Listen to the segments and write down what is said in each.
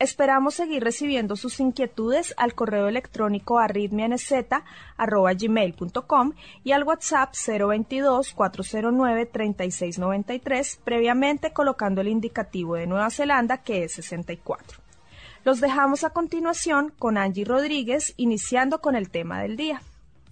Esperamos seguir recibiendo sus inquietudes al correo electrónico arritmianz.gmail.com y al WhatsApp 022-409-3693, previamente colocando el indicativo de Nueva Zelanda que es 64. Los dejamos a continuación con Angie Rodríguez, iniciando con el tema del día.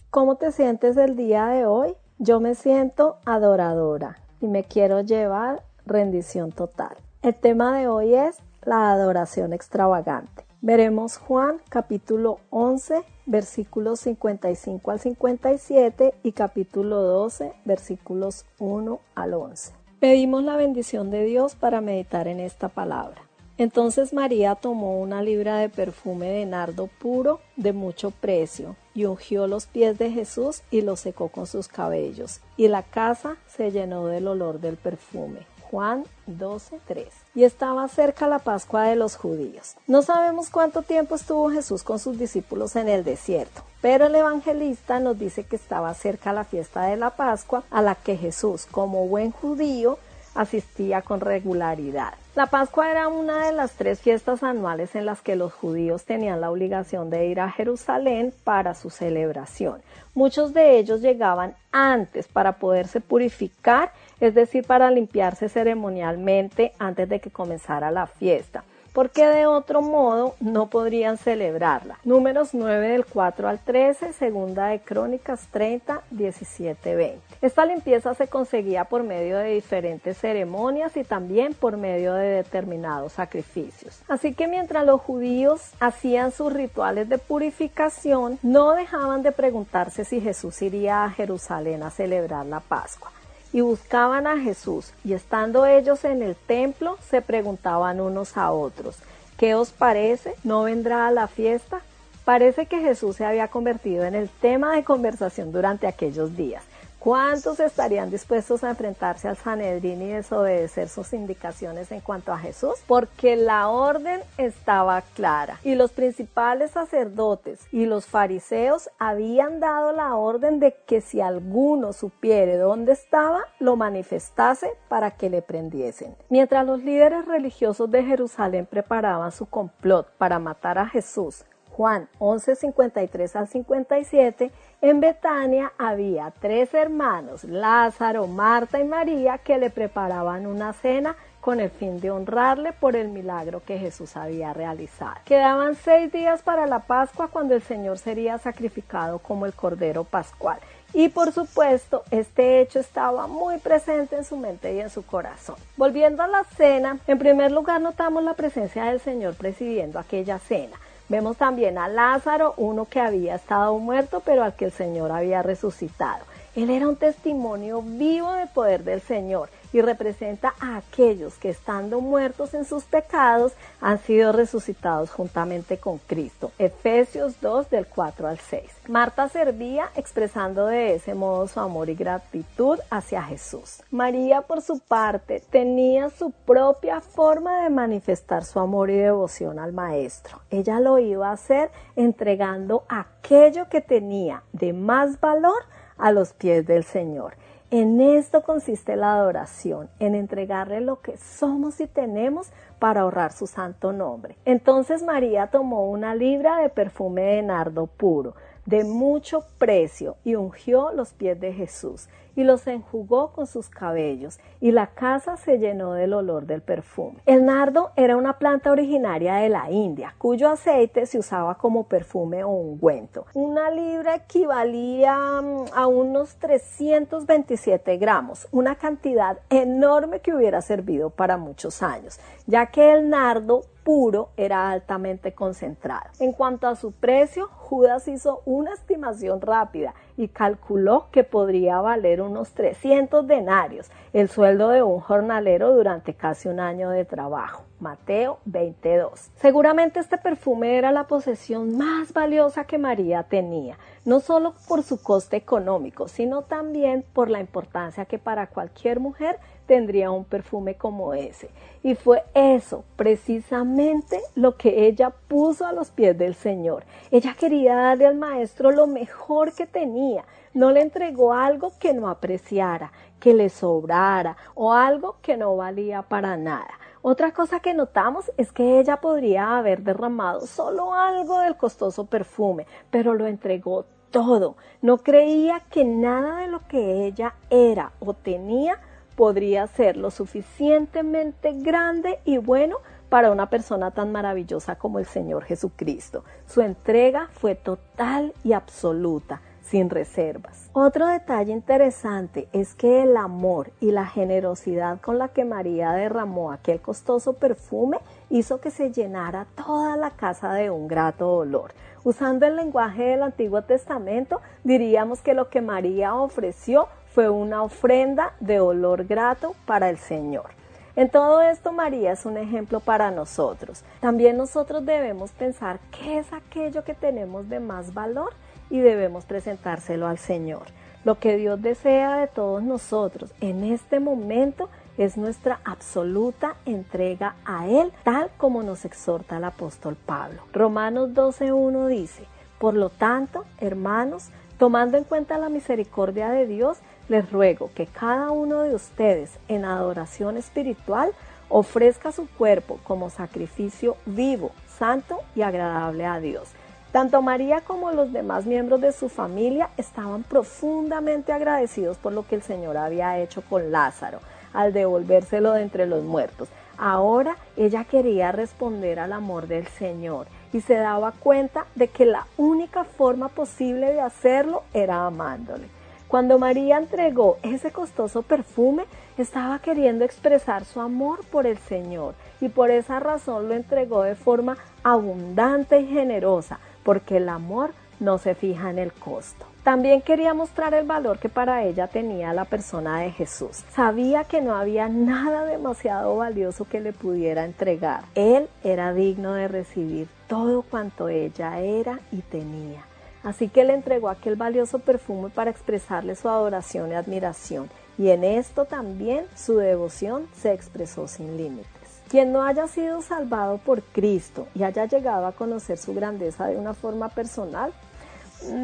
¿Cómo te sientes el día de hoy? Yo me siento adoradora y me quiero llevar rendición total. El tema de hoy es la adoración extravagante. Veremos Juan capítulo 11 versículos 55 al 57 y capítulo 12 versículos 1 al 11. Pedimos la bendición de Dios para meditar en esta palabra. Entonces María tomó una libra de perfume de nardo puro de mucho precio y ungió los pies de Jesús y los secó con sus cabellos, y la casa se llenó del olor del perfume. Juan 12:3. Y estaba cerca la Pascua de los judíos. No sabemos cuánto tiempo estuvo Jesús con sus discípulos en el desierto, pero el evangelista nos dice que estaba cerca la fiesta de la Pascua a la que Jesús, como buen judío, asistía con regularidad. La Pascua era una de las tres fiestas anuales en las que los judíos tenían la obligación de ir a Jerusalén para su celebración. Muchos de ellos llegaban antes para poderse purificar, es decir, para limpiarse ceremonialmente antes de que comenzara la fiesta porque de otro modo no podrían celebrarla. Números 9 del 4 al 13, segunda de Crónicas 30, 17, 20. Esta limpieza se conseguía por medio de diferentes ceremonias y también por medio de determinados sacrificios. Así que mientras los judíos hacían sus rituales de purificación, no dejaban de preguntarse si Jesús iría a Jerusalén a celebrar la Pascua y buscaban a Jesús, y estando ellos en el templo, se preguntaban unos a otros, ¿qué os parece? ¿No vendrá a la fiesta? Parece que Jesús se había convertido en el tema de conversación durante aquellos días. ¿Cuántos estarían dispuestos a enfrentarse al Sanedrín y desobedecer sus indicaciones en cuanto a Jesús? Porque la orden estaba clara y los principales sacerdotes y los fariseos habían dado la orden de que si alguno supiere dónde estaba, lo manifestase para que le prendiesen. Mientras los líderes religiosos de Jerusalén preparaban su complot para matar a Jesús, Juan 11, 53 al 57, en Betania había tres hermanos, Lázaro, Marta y María, que le preparaban una cena con el fin de honrarle por el milagro que Jesús había realizado. Quedaban seis días para la Pascua cuando el Señor sería sacrificado como el Cordero Pascual. Y por supuesto, este hecho estaba muy presente en su mente y en su corazón. Volviendo a la cena, en primer lugar notamos la presencia del Señor presidiendo aquella cena. Vemos también a Lázaro, uno que había estado muerto, pero al que el Señor había resucitado. Él era un testimonio vivo del poder del Señor y representa a aquellos que estando muertos en sus pecados han sido resucitados juntamente con Cristo. Efesios 2 del 4 al 6. Marta servía expresando de ese modo su amor y gratitud hacia Jesús. María por su parte tenía su propia forma de manifestar su amor y devoción al Maestro. Ella lo iba a hacer entregando aquello que tenía de más valor a los pies del Señor. En esto consiste la adoración, en entregarle lo que somos y tenemos para ahorrar su santo nombre. Entonces María tomó una libra de perfume de nardo puro, de mucho precio, y ungió los pies de Jesús y los enjugó con sus cabellos, y la casa se llenó del olor del perfume. El nardo era una planta originaria de la India, cuyo aceite se usaba como perfume o ungüento. Una libra equivalía mm, a unos 327 gramos, una cantidad enorme que hubiera servido para muchos años, ya que el nardo puro era altamente concentrado. En cuanto a su precio, Judas hizo una estimación rápida y calculó que podría valer unos 300 denarios, el sueldo de un jornalero durante casi un año de trabajo. Mateo 22. Seguramente este perfume era la posesión más valiosa que María tenía, no solo por su coste económico, sino también por la importancia que para cualquier mujer tendría un perfume como ese. Y fue eso precisamente lo que ella puso a los pies del Señor. Ella quería darle al maestro lo mejor que tenía. No le entregó algo que no apreciara, que le sobrara o algo que no valía para nada. Otra cosa que notamos es que ella podría haber derramado solo algo del costoso perfume, pero lo entregó todo. No creía que nada de lo que ella era o tenía podría ser lo suficientemente grande y bueno para una persona tan maravillosa como el Señor Jesucristo. Su entrega fue total y absoluta, sin reservas. Otro detalle interesante es que el amor y la generosidad con la que María derramó aquel costoso perfume hizo que se llenara toda la casa de un grato olor. Usando el lenguaje del Antiguo Testamento, diríamos que lo que María ofreció fue una ofrenda de olor grato para el Señor. En todo esto María es un ejemplo para nosotros. También nosotros debemos pensar qué es aquello que tenemos de más valor y debemos presentárselo al Señor. Lo que Dios desea de todos nosotros en este momento es nuestra absoluta entrega a Él, tal como nos exhorta el apóstol Pablo. Romanos 12.1 dice, por lo tanto, hermanos, tomando en cuenta la misericordia de Dios, les ruego que cada uno de ustedes en adoración espiritual ofrezca su cuerpo como sacrificio vivo, santo y agradable a Dios. Tanto María como los demás miembros de su familia estaban profundamente agradecidos por lo que el Señor había hecho con Lázaro al devolvérselo de entre los muertos. Ahora ella quería responder al amor del Señor y se daba cuenta de que la única forma posible de hacerlo era amándole. Cuando María entregó ese costoso perfume, estaba queriendo expresar su amor por el Señor y por esa razón lo entregó de forma abundante y generosa, porque el amor no se fija en el costo. También quería mostrar el valor que para ella tenía la persona de Jesús. Sabía que no había nada demasiado valioso que le pudiera entregar. Él era digno de recibir todo cuanto ella era y tenía. Así que le entregó aquel valioso perfume para expresarle su adoración y admiración, y en esto también su devoción se expresó sin límites. Quien no haya sido salvado por Cristo y haya llegado a conocer su grandeza de una forma personal,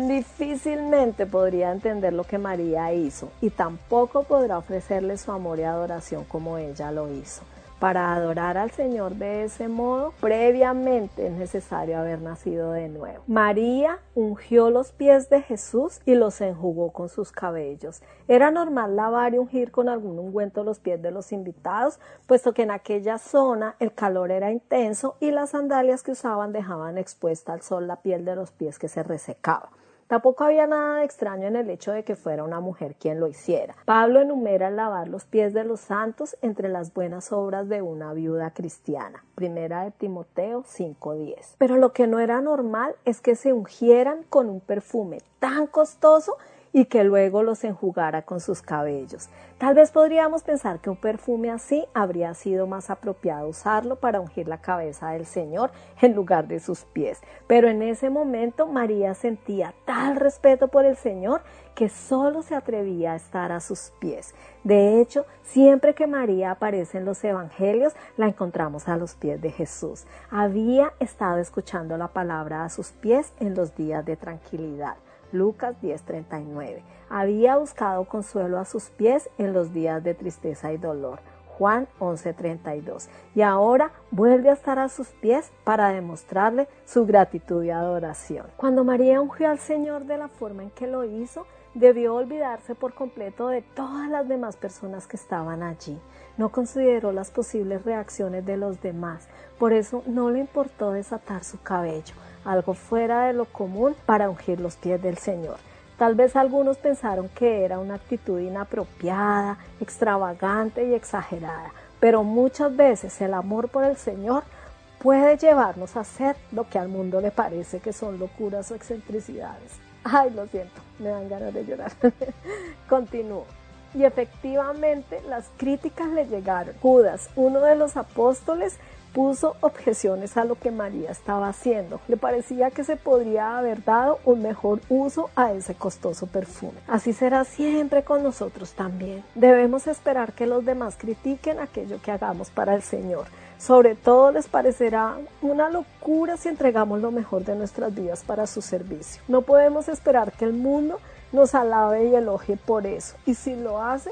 difícilmente podría entender lo que María hizo y tampoco podrá ofrecerle su amor y adoración como ella lo hizo. Para adorar al Señor de ese modo, previamente es necesario haber nacido de nuevo. María ungió los pies de Jesús y los enjugó con sus cabellos. Era normal lavar y ungir con algún ungüento los pies de los invitados, puesto que en aquella zona el calor era intenso y las sandalias que usaban dejaban expuesta al sol la piel de los pies que se resecaba. Tampoco había nada de extraño en el hecho de que fuera una mujer quien lo hiciera. Pablo enumera el lavar los pies de los santos entre las buenas obras de una viuda cristiana. Primera de Timoteo 5:10. Pero lo que no era normal es que se ungieran con un perfume tan costoso y que luego los enjugara con sus cabellos. Tal vez podríamos pensar que un perfume así habría sido más apropiado usarlo para ungir la cabeza del Señor en lugar de sus pies. Pero en ese momento María sentía tal respeto por el Señor que solo se atrevía a estar a sus pies. De hecho, siempre que María aparece en los evangelios, la encontramos a los pies de Jesús. Había estado escuchando la palabra a sus pies en los días de tranquilidad. Lucas 10:39. Había buscado consuelo a sus pies en los días de tristeza y dolor. Juan 11:32. Y ahora vuelve a estar a sus pies para demostrarle su gratitud y adoración. Cuando María ungió al Señor de la forma en que lo hizo, debió olvidarse por completo de todas las demás personas que estaban allí. No consideró las posibles reacciones de los demás, por eso no le importó desatar su cabello, algo fuera de lo común para ungir los pies del Señor. Tal vez algunos pensaron que era una actitud inapropiada, extravagante y exagerada, pero muchas veces el amor por el Señor puede llevarnos a hacer lo que al mundo le parece que son locuras o excentricidades. Ay, lo siento, me dan ganas de llorar. Continúo. Y efectivamente las críticas le llegaron. Judas, uno de los apóstoles, puso objeciones a lo que María estaba haciendo. Le parecía que se podría haber dado un mejor uso a ese costoso perfume. Así será siempre con nosotros también. Debemos esperar que los demás critiquen aquello que hagamos para el Señor. Sobre todo les parecerá una locura si entregamos lo mejor de nuestras vidas para su servicio. No podemos esperar que el mundo nos alabe y elogie por eso. Y si lo hace,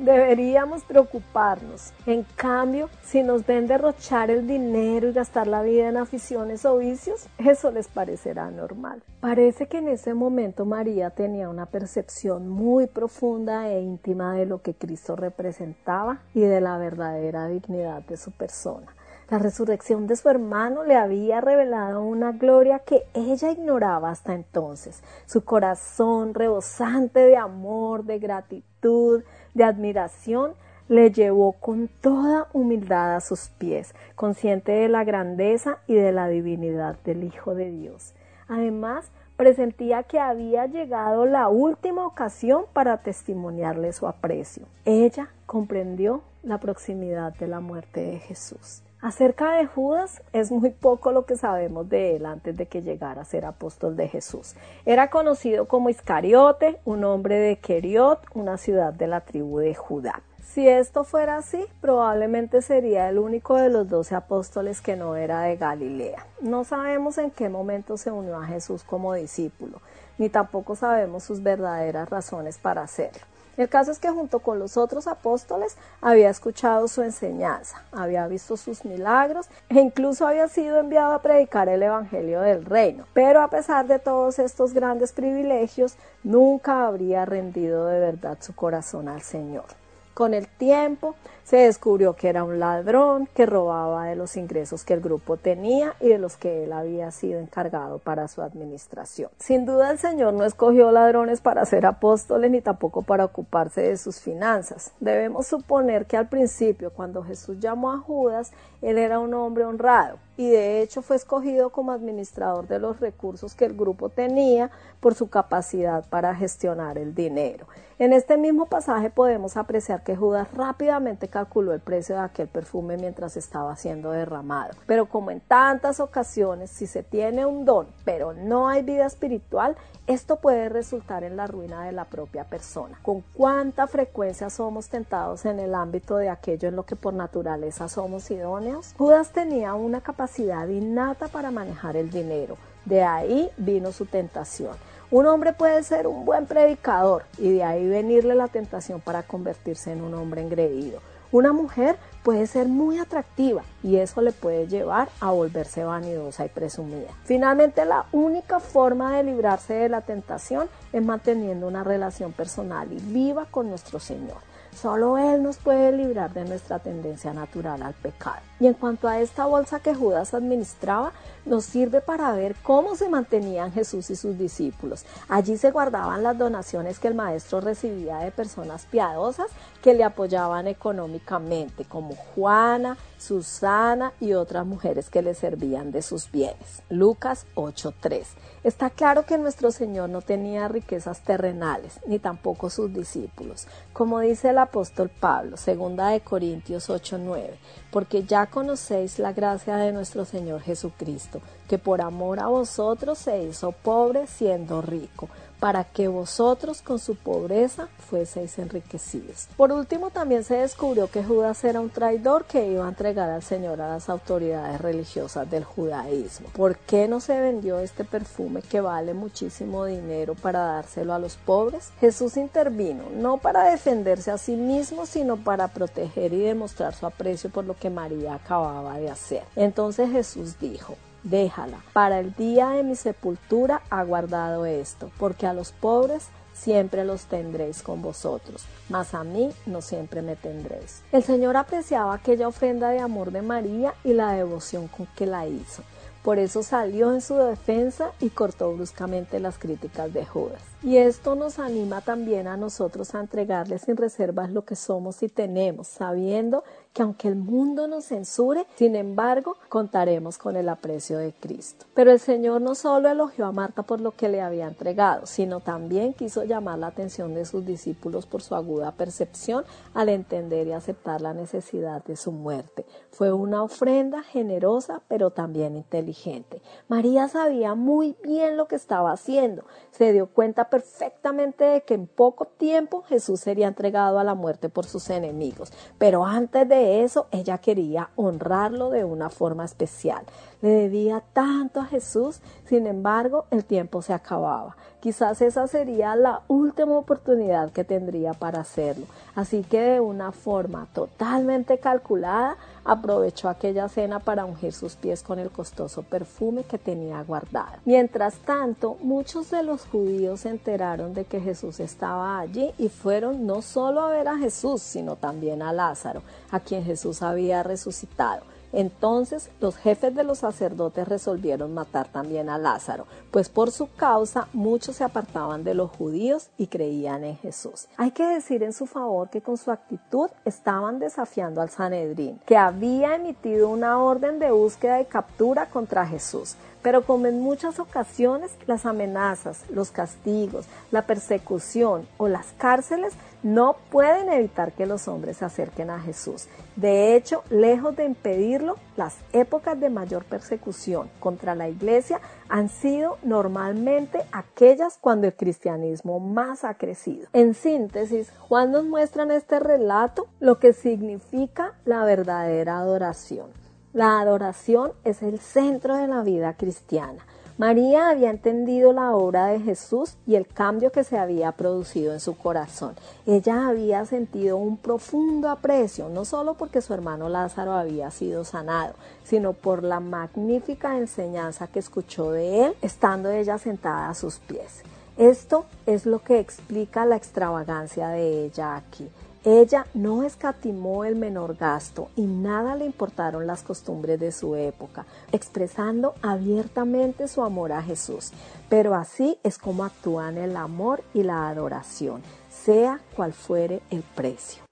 deberíamos preocuparnos. En cambio, si nos ven derrochar el dinero y gastar la vida en aficiones o vicios, eso les parecerá normal. Parece que en ese momento María tenía una percepción muy profunda e íntima de lo que Cristo representaba y de la verdadera dignidad de su persona. La resurrección de su hermano le había revelado una gloria que ella ignoraba hasta entonces. Su corazón rebosante de amor, de gratitud, de admiración, le llevó con toda humildad a sus pies, consciente de la grandeza y de la divinidad del Hijo de Dios. Además, presentía que había llegado la última ocasión para testimoniarle su aprecio. Ella comprendió la proximidad de la muerte de Jesús. Acerca de Judas es muy poco lo que sabemos de él antes de que llegara a ser apóstol de Jesús. Era conocido como Iscariote, un hombre de Keriot, una ciudad de la tribu de Judá. Si esto fuera así, probablemente sería el único de los doce apóstoles que no era de Galilea. No sabemos en qué momento se unió a Jesús como discípulo, ni tampoco sabemos sus verdaderas razones para hacerlo. El caso es que junto con los otros apóstoles había escuchado su enseñanza, había visto sus milagros e incluso había sido enviado a predicar el Evangelio del Reino. Pero a pesar de todos estos grandes privilegios, nunca habría rendido de verdad su corazón al Señor. Con el tiempo se descubrió que era un ladrón que robaba de los ingresos que el grupo tenía y de los que él había sido encargado para su administración. Sin duda el Señor no escogió ladrones para ser apóstoles ni tampoco para ocuparse de sus finanzas. Debemos suponer que al principio, cuando Jesús llamó a Judas, él era un hombre honrado y de hecho fue escogido como administrador de los recursos que el grupo tenía por su capacidad para gestionar el dinero. En este mismo pasaje podemos apreciar que Judas rápidamente calculó el precio de aquel perfume mientras estaba siendo derramado. Pero como en tantas ocasiones, si se tiene un don pero no hay vida espiritual, esto puede resultar en la ruina de la propia persona. ¿Con cuánta frecuencia somos tentados en el ámbito de aquello en lo que por naturaleza somos idóneos? Judas tenía una capacidad innata para manejar el dinero. De ahí vino su tentación. Un hombre puede ser un buen predicador y de ahí venirle la tentación para convertirse en un hombre engreído. Una mujer puede ser muy atractiva y eso le puede llevar a volverse vanidosa y presumida. Finalmente, la única forma de librarse de la tentación es manteniendo una relación personal y viva con nuestro Señor. Solo Él nos puede librar de nuestra tendencia natural al pecado. Y en cuanto a esta bolsa que Judas administraba, nos sirve para ver cómo se mantenían Jesús y sus discípulos. Allí se guardaban las donaciones que el maestro recibía de personas piadosas que le apoyaban económicamente, como Juana, Susana y otras mujeres que le servían de sus bienes. Lucas 8:3. Está claro que nuestro Señor no tenía riquezas terrenales, ni tampoco sus discípulos, como dice el apóstol Pablo, segunda de Corintios 8:9, porque ya conocéis la gracia de nuestro Señor Jesucristo, que por amor a vosotros se hizo pobre siendo rico para que vosotros con su pobreza fueseis enriquecidos. Por último, también se descubrió que Judas era un traidor que iba a entregar al Señor a las autoridades religiosas del judaísmo. ¿Por qué no se vendió este perfume que vale muchísimo dinero para dárselo a los pobres? Jesús intervino, no para defenderse a sí mismo, sino para proteger y demostrar su aprecio por lo que María acababa de hacer. Entonces Jesús dijo, déjala. Para el día de mi sepultura ha guardado esto, porque a los pobres siempre los tendréis con vosotros, mas a mí no siempre me tendréis. El Señor apreciaba aquella ofrenda de amor de María y la devoción con que la hizo. Por eso salió en su defensa y cortó bruscamente las críticas de Judas. Y esto nos anima también a nosotros a entregarle sin reservas lo que somos y tenemos, sabiendo que aunque el mundo nos censure, sin embargo, contaremos con el aprecio de Cristo. Pero el Señor no solo elogió a Marta por lo que le había entregado, sino también quiso llamar la atención de sus discípulos por su aguda percepción al entender y aceptar la necesidad de su muerte. Fue una ofrenda generosa, pero también inteligente. María sabía muy bien lo que estaba haciendo, se dio cuenta perfectamente de que en poco tiempo Jesús sería entregado a la muerte por sus enemigos. Pero antes de eso, ella quería honrarlo de una forma especial. Le debía tanto a Jesús, sin embargo, el tiempo se acababa. Quizás esa sería la última oportunidad que tendría para hacerlo. Así que de una forma totalmente calculada, aprovechó aquella cena para ungir sus pies con el costoso perfume que tenía guardado. Mientras tanto, muchos de los judíos se enteraron de que Jesús estaba allí y fueron no solo a ver a Jesús, sino también a Lázaro, a quien Jesús había resucitado. Entonces los jefes de los sacerdotes resolvieron matar también a Lázaro, pues por su causa muchos se apartaban de los judíos y creían en Jesús. Hay que decir en su favor que con su actitud estaban desafiando al Sanedrín, que había emitido una orden de búsqueda y captura contra Jesús. Pero como en muchas ocasiones las amenazas, los castigos, la persecución o las cárceles no pueden evitar que los hombres se acerquen a Jesús. De hecho, lejos de impedirlo, las épocas de mayor persecución contra la iglesia han sido normalmente aquellas cuando el cristianismo más ha crecido. En síntesis, Juan nos muestra en este relato lo que significa la verdadera adoración. La adoración es el centro de la vida cristiana. María había entendido la obra de Jesús y el cambio que se había producido en su corazón. Ella había sentido un profundo aprecio, no solo porque su hermano Lázaro había sido sanado, sino por la magnífica enseñanza que escuchó de él, estando ella sentada a sus pies. Esto es lo que explica la extravagancia de ella aquí. Ella no escatimó el menor gasto y nada le importaron las costumbres de su época, expresando abiertamente su amor a Jesús. Pero así es como actúan el amor y la adoración, sea cual fuere el precio.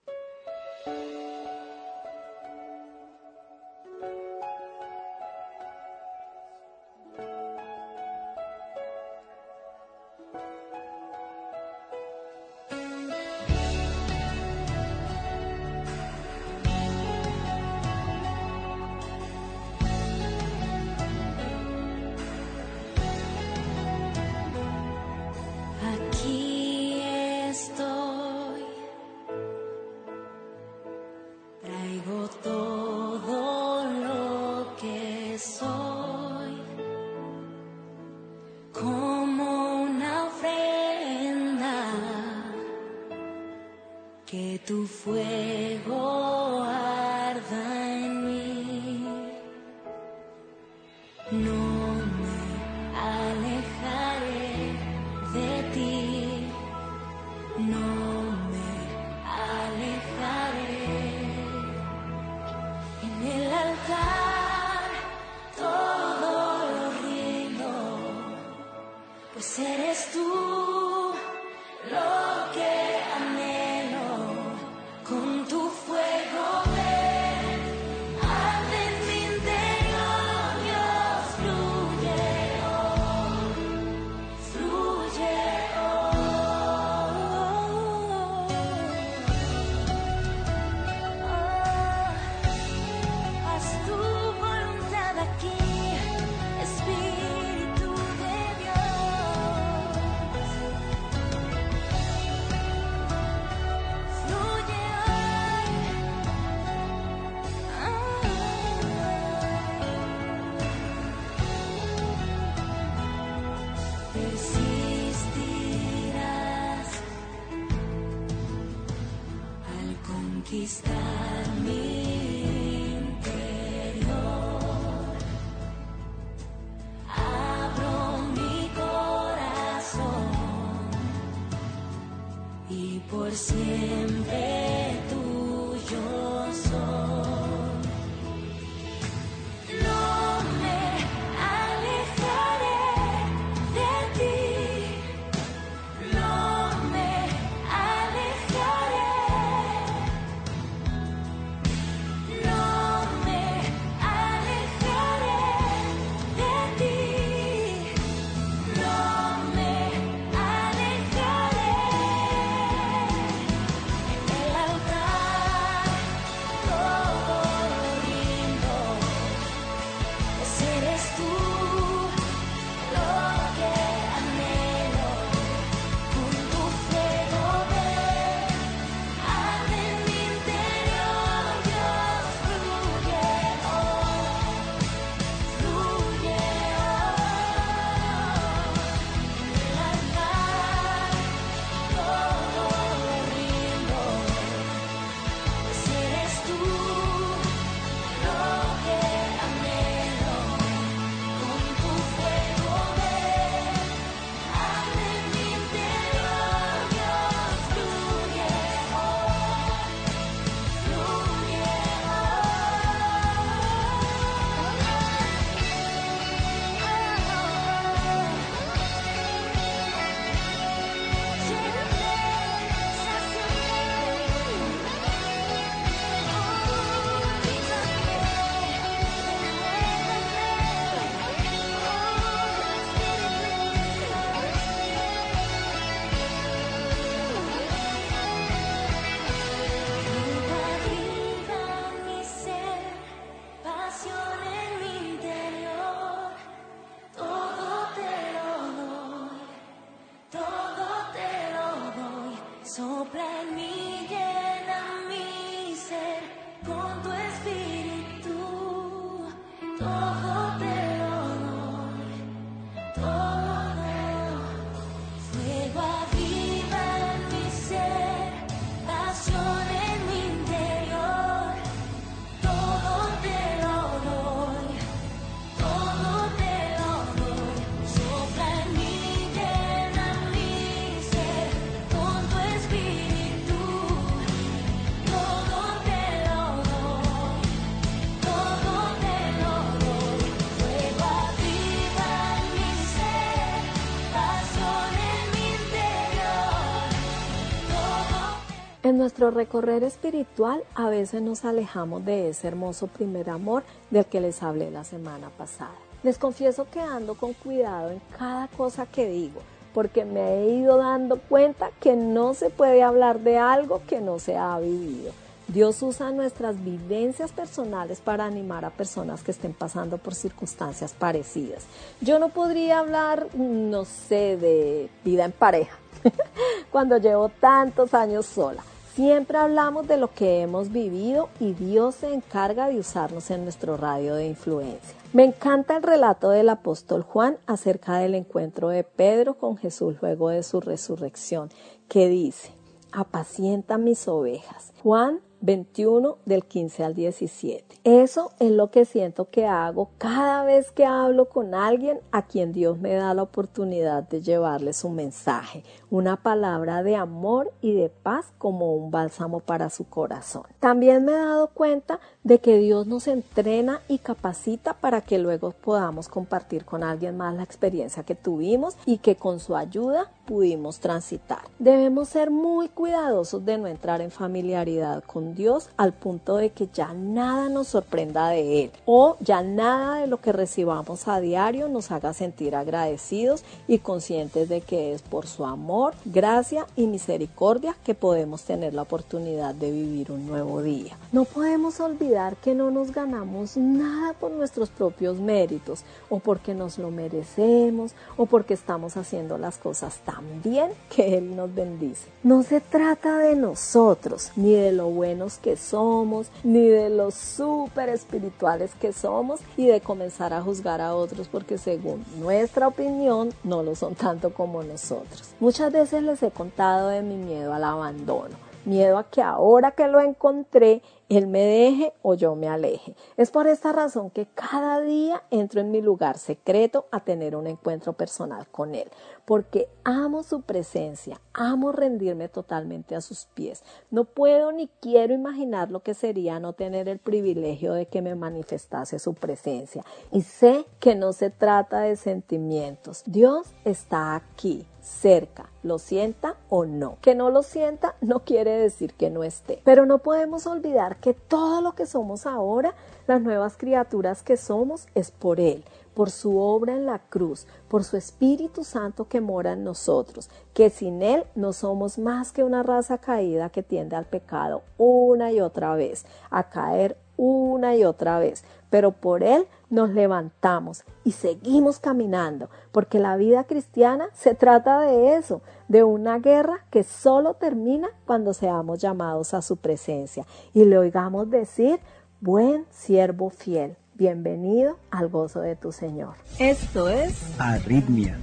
En nuestro recorrer espiritual a veces nos alejamos de ese hermoso primer amor del que les hablé la semana pasada. Les confieso que ando con cuidado en cada cosa que digo, porque me he ido dando cuenta que no se puede hablar de algo que no se ha vivido. Dios usa nuestras vivencias personales para animar a personas que estén pasando por circunstancias parecidas. Yo no podría hablar, no sé, de vida en pareja, cuando llevo tantos años sola. Siempre hablamos de lo que hemos vivido y Dios se encarga de usarnos en nuestro radio de influencia. Me encanta el relato del apóstol Juan acerca del encuentro de Pedro con Jesús luego de su resurrección, que dice, apacienta mis ovejas. Juan 21 del 15 al 17. Eso es lo que siento que hago cada vez que hablo con alguien a quien Dios me da la oportunidad de llevarle su mensaje, una palabra de amor y de paz como un bálsamo para su corazón. También me he dado cuenta de que Dios nos entrena y capacita para que luego podamos compartir con alguien más la experiencia que tuvimos y que con su ayuda pudimos transitar. Debemos ser muy cuidadosos de no entrar en familiaridad con Dios al punto de que ya nada nos sorprenda de Él o ya nada de lo que recibamos a diario nos haga sentir agradecidos y conscientes de que es por su amor, gracia y misericordia que podemos tener la oportunidad de vivir un nuevo día. No podemos olvidar que no nos ganamos nada por nuestros propios méritos o porque nos lo merecemos o porque estamos haciendo las cosas tan bien que Él nos bendice. No se trata de nosotros, ni de lo buenos que somos, ni de los súper espirituales que somos y de comenzar a juzgar a otros porque según nuestra opinión no lo son tanto como nosotros. Muchas veces les he contado de mi miedo al abandono. miedo a que ahora que lo encontré, él me deje o yo me aleje. Es por esta razón que cada día entro en mi lugar secreto a tener un encuentro personal con Él, porque amo su presencia, amo rendirme totalmente a sus pies. No puedo ni quiero imaginar lo que sería no tener el privilegio de que me manifestase su presencia. Y sé que no se trata de sentimientos. Dios está aquí cerca, lo sienta o no. Que no lo sienta no quiere decir que no esté. Pero no podemos olvidar que todo lo que somos ahora, las nuevas criaturas que somos, es por Él, por su obra en la cruz, por su Espíritu Santo que mora en nosotros, que sin Él no somos más que una raza caída que tiende al pecado una y otra vez, a caer una y otra vez, pero por Él nos levantamos y seguimos caminando, porque la vida cristiana se trata de eso, de una guerra que solo termina cuando seamos llamados a su presencia. Y le oigamos decir, buen siervo fiel, bienvenido al gozo de tu Señor. Esto es Arritmia.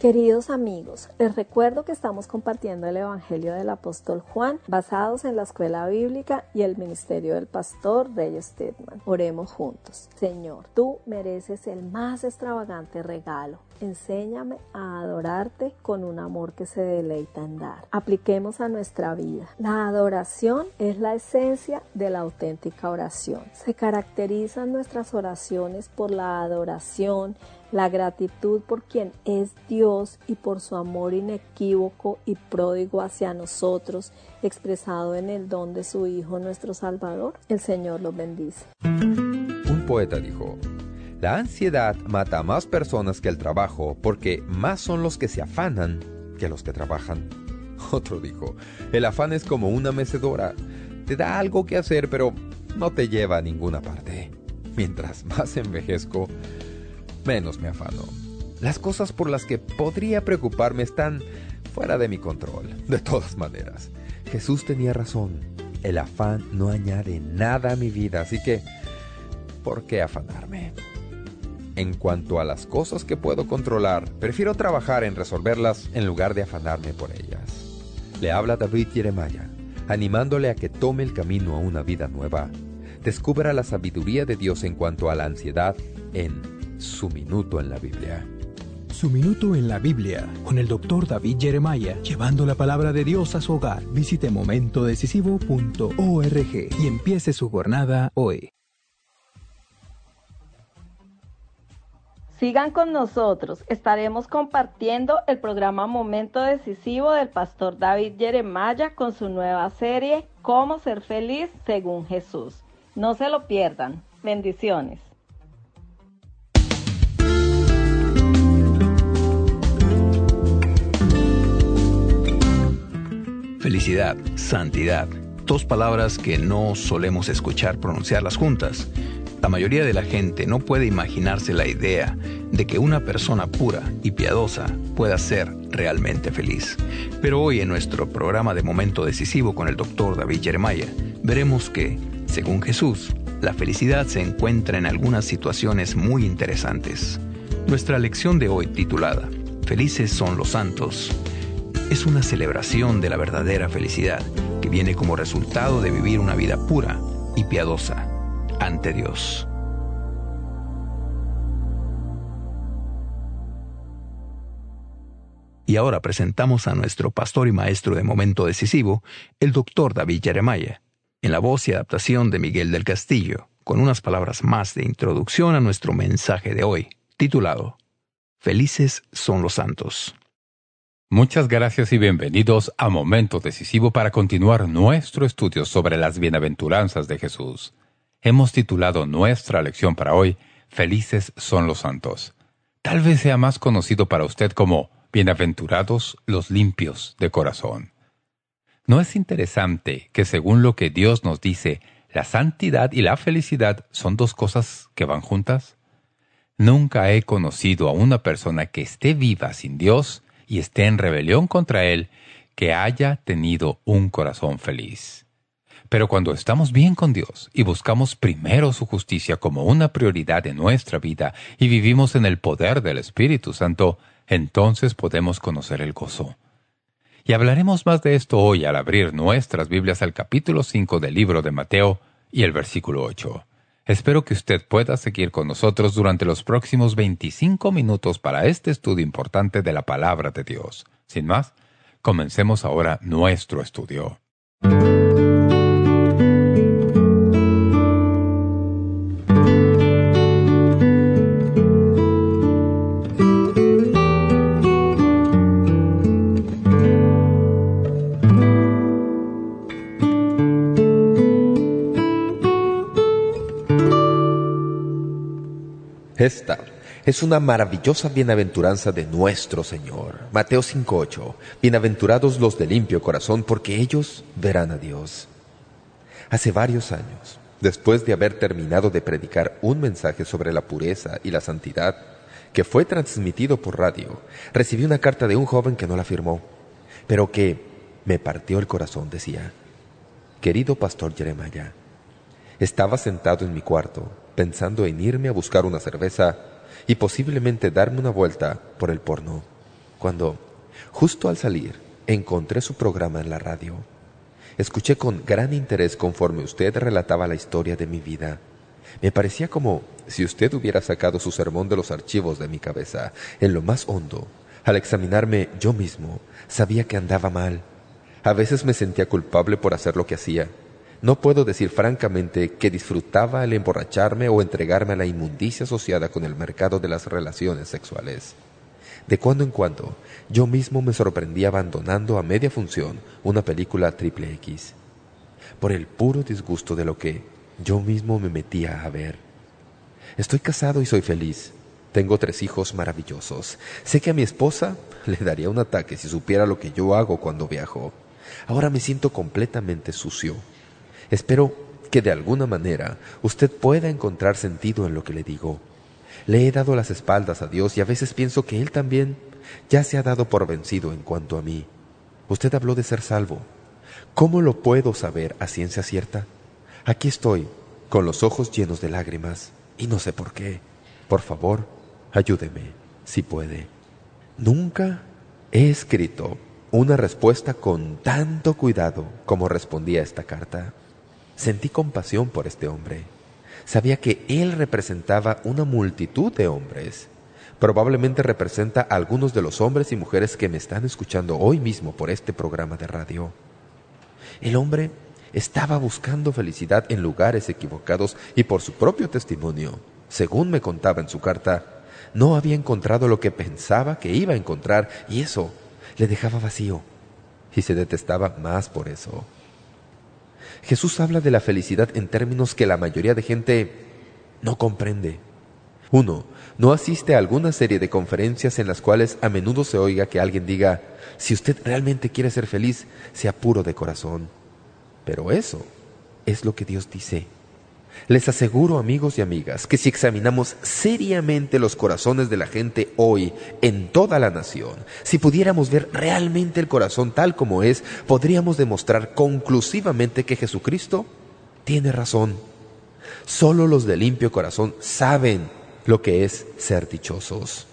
Queridos amigos, les recuerdo que estamos compartiendo el Evangelio del Apóstol Juan basados en la escuela bíblica y el ministerio del pastor Rey Stedman. Oremos juntos. Señor, tú mereces el más extravagante regalo. Enséñame a adorarte con un amor que se deleita en dar. Apliquemos a nuestra vida. La adoración es la esencia de la auténtica oración. Se caracterizan nuestras oraciones por la adoración, la gratitud por quien es Dios y por su amor inequívoco y pródigo hacia nosotros, expresado en el don de su Hijo nuestro Salvador. El Señor los bendice. Un poeta dijo, la ansiedad mata a más personas que el trabajo porque más son los que se afanan que los que trabajan. Otro dijo, el afán es como una mecedora, te da algo que hacer pero no te lleva a ninguna parte. Mientras más envejezco, menos me afano. Las cosas por las que podría preocuparme están fuera de mi control, de todas maneras. Jesús tenía razón. El afán no añade nada a mi vida, así que, ¿por qué afanarme? En cuanto a las cosas que puedo controlar, prefiero trabajar en resolverlas en lugar de afanarme por ellas. Le habla David Jeremiah, animándole a que tome el camino a una vida nueva. Descubra la sabiduría de Dios en cuanto a la ansiedad en su Minuto en la Biblia. Su Minuto en la Biblia con el doctor David Jeremiah, llevando la palabra de Dios a su hogar. Visite momentodecisivo.org y empiece su jornada hoy. Sigan con nosotros, estaremos compartiendo el programa Momento Decisivo del pastor David Jeremiah con su nueva serie Cómo ser feliz según Jesús. No se lo pierdan. Bendiciones. Felicidad, santidad, dos palabras que no solemos escuchar pronunciarlas juntas. La mayoría de la gente no puede imaginarse la idea de que una persona pura y piadosa pueda ser realmente feliz. Pero hoy en nuestro programa de Momento Decisivo con el doctor David Jeremiah, veremos que, según Jesús, la felicidad se encuentra en algunas situaciones muy interesantes. Nuestra lección de hoy titulada Felices son los santos es una celebración de la verdadera felicidad que viene como resultado de vivir una vida pura y piadosa ante Dios. Y ahora presentamos a nuestro pastor y maestro de momento decisivo, el doctor David Jeremiah, en la voz y adaptación de Miguel del Castillo, con unas palabras más de introducción a nuestro mensaje de hoy, titulado Felices son los santos. Muchas gracias y bienvenidos a Momento Decisivo para continuar nuestro estudio sobre las bienaventuranzas de Jesús. Hemos titulado nuestra lección para hoy Felices son los santos. Tal vez sea más conocido para usted como Bienaventurados los limpios de corazón. ¿No es interesante que según lo que Dios nos dice, la santidad y la felicidad son dos cosas que van juntas? Nunca he conocido a una persona que esté viva sin Dios y esté en rebelión contra Él, que haya tenido un corazón feliz. Pero cuando estamos bien con Dios y buscamos primero su justicia como una prioridad de nuestra vida y vivimos en el poder del Espíritu Santo, entonces podemos conocer el gozo. Y hablaremos más de esto hoy al abrir nuestras Biblias al capítulo 5 del libro de Mateo y el versículo 8. Espero que usted pueda seguir con nosotros durante los próximos 25 minutos para este estudio importante de la palabra de Dios. Sin más, comencemos ahora nuestro estudio. Esta es una maravillosa bienaventuranza de nuestro Señor. Mateo 5.8. Bienaventurados los de limpio corazón, porque ellos verán a Dios. Hace varios años, después de haber terminado de predicar un mensaje sobre la pureza y la santidad, que fue transmitido por radio, recibí una carta de un joven que no la firmó, pero que me partió el corazón, decía. Querido Pastor Jeremiah, estaba sentado en mi cuarto, pensando en irme a buscar una cerveza y posiblemente darme una vuelta por el porno, cuando, justo al salir, encontré su programa en la radio. Escuché con gran interés conforme usted relataba la historia de mi vida. Me parecía como si usted hubiera sacado su sermón de los archivos de mi cabeza, en lo más hondo. Al examinarme yo mismo, sabía que andaba mal. A veces me sentía culpable por hacer lo que hacía, no puedo decir francamente que disfrutaba el emborracharme o entregarme a la inmundicia asociada con el mercado de las relaciones sexuales. De cuando en cuando, yo mismo me sorprendía abandonando a media función una película triple X, por el puro disgusto de lo que yo mismo me metía a ver. Estoy casado y soy feliz. Tengo tres hijos maravillosos. Sé que a mi esposa le daría un ataque si supiera lo que yo hago cuando viajo. Ahora me siento completamente sucio Espero que de alguna manera usted pueda encontrar sentido en lo que le digo. Le he dado las espaldas a Dios y a veces pienso que Él también ya se ha dado por vencido en cuanto a mí. Usted habló de ser salvo. ¿Cómo lo puedo saber a ciencia cierta? Aquí estoy, con los ojos llenos de lágrimas, y no sé por qué. Por favor, ayúdeme, si puede. Nunca he escrito una respuesta con tanto cuidado como respondía esta carta. Sentí compasión por este hombre. Sabía que él representaba una multitud de hombres. Probablemente representa a algunos de los hombres y mujeres que me están escuchando hoy mismo por este programa de radio. El hombre estaba buscando felicidad en lugares equivocados y por su propio testimonio, según me contaba en su carta, no había encontrado lo que pensaba que iba a encontrar y eso le dejaba vacío y se detestaba más por eso. Jesús habla de la felicidad en términos que la mayoría de gente no comprende. Uno, no asiste a alguna serie de conferencias en las cuales a menudo se oiga que alguien diga, si usted realmente quiere ser feliz, sea puro de corazón. Pero eso es lo que Dios dice. Les aseguro, amigos y amigas, que si examinamos seriamente los corazones de la gente hoy en toda la nación, si pudiéramos ver realmente el corazón tal como es, podríamos demostrar conclusivamente que Jesucristo tiene razón. Solo los de limpio corazón saben lo que es ser dichosos.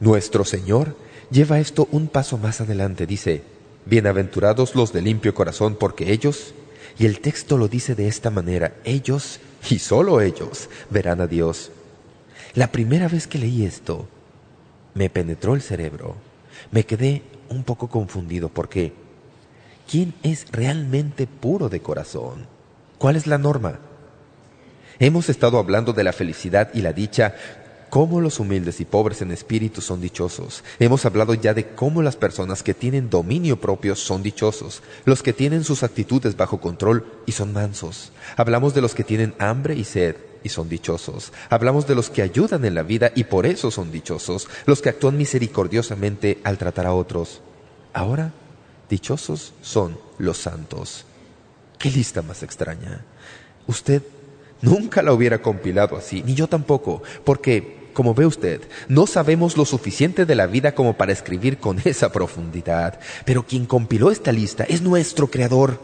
Nuestro Señor lleva esto un paso más adelante. Dice, Bienaventurados los de limpio corazón, porque ellos, y el texto lo dice de esta manera, ellos y solo ellos verán a Dios. La primera vez que leí esto, me penetró el cerebro. Me quedé un poco confundido porque ¿quién es realmente puro de corazón? ¿Cuál es la norma? Hemos estado hablando de la felicidad y la dicha cómo los humildes y pobres en espíritu son dichosos. Hemos hablado ya de cómo las personas que tienen dominio propio son dichosos, los que tienen sus actitudes bajo control y son mansos. Hablamos de los que tienen hambre y sed y son dichosos. Hablamos de los que ayudan en la vida y por eso son dichosos, los que actúan misericordiosamente al tratar a otros. Ahora, dichosos son los santos. ¡Qué lista más extraña! Usted nunca la hubiera compilado así, ni yo tampoco, porque como ve usted, no sabemos lo suficiente de la vida como para escribir con esa profundidad. Pero quien compiló esta lista es nuestro Creador.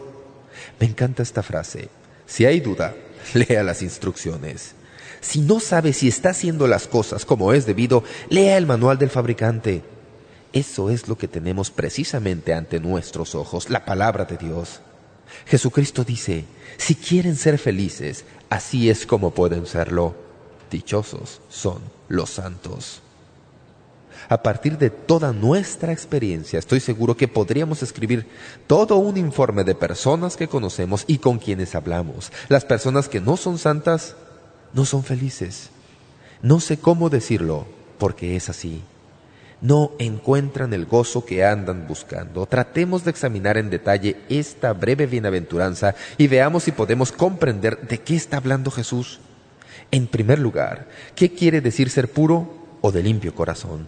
Me encanta esta frase. Si hay duda, lea las instrucciones. Si no sabe si está haciendo las cosas como es debido, lea el manual del fabricante. Eso es lo que tenemos precisamente ante nuestros ojos, la palabra de Dios. Jesucristo dice, si quieren ser felices, así es como pueden serlo. Dichosos son los santos. A partir de toda nuestra experiencia, estoy seguro que podríamos escribir todo un informe de personas que conocemos y con quienes hablamos. Las personas que no son santas no son felices. No sé cómo decirlo, porque es así. No encuentran el gozo que andan buscando. Tratemos de examinar en detalle esta breve bienaventuranza y veamos si podemos comprender de qué está hablando Jesús. En primer lugar, ¿qué quiere decir ser puro o de limpio corazón?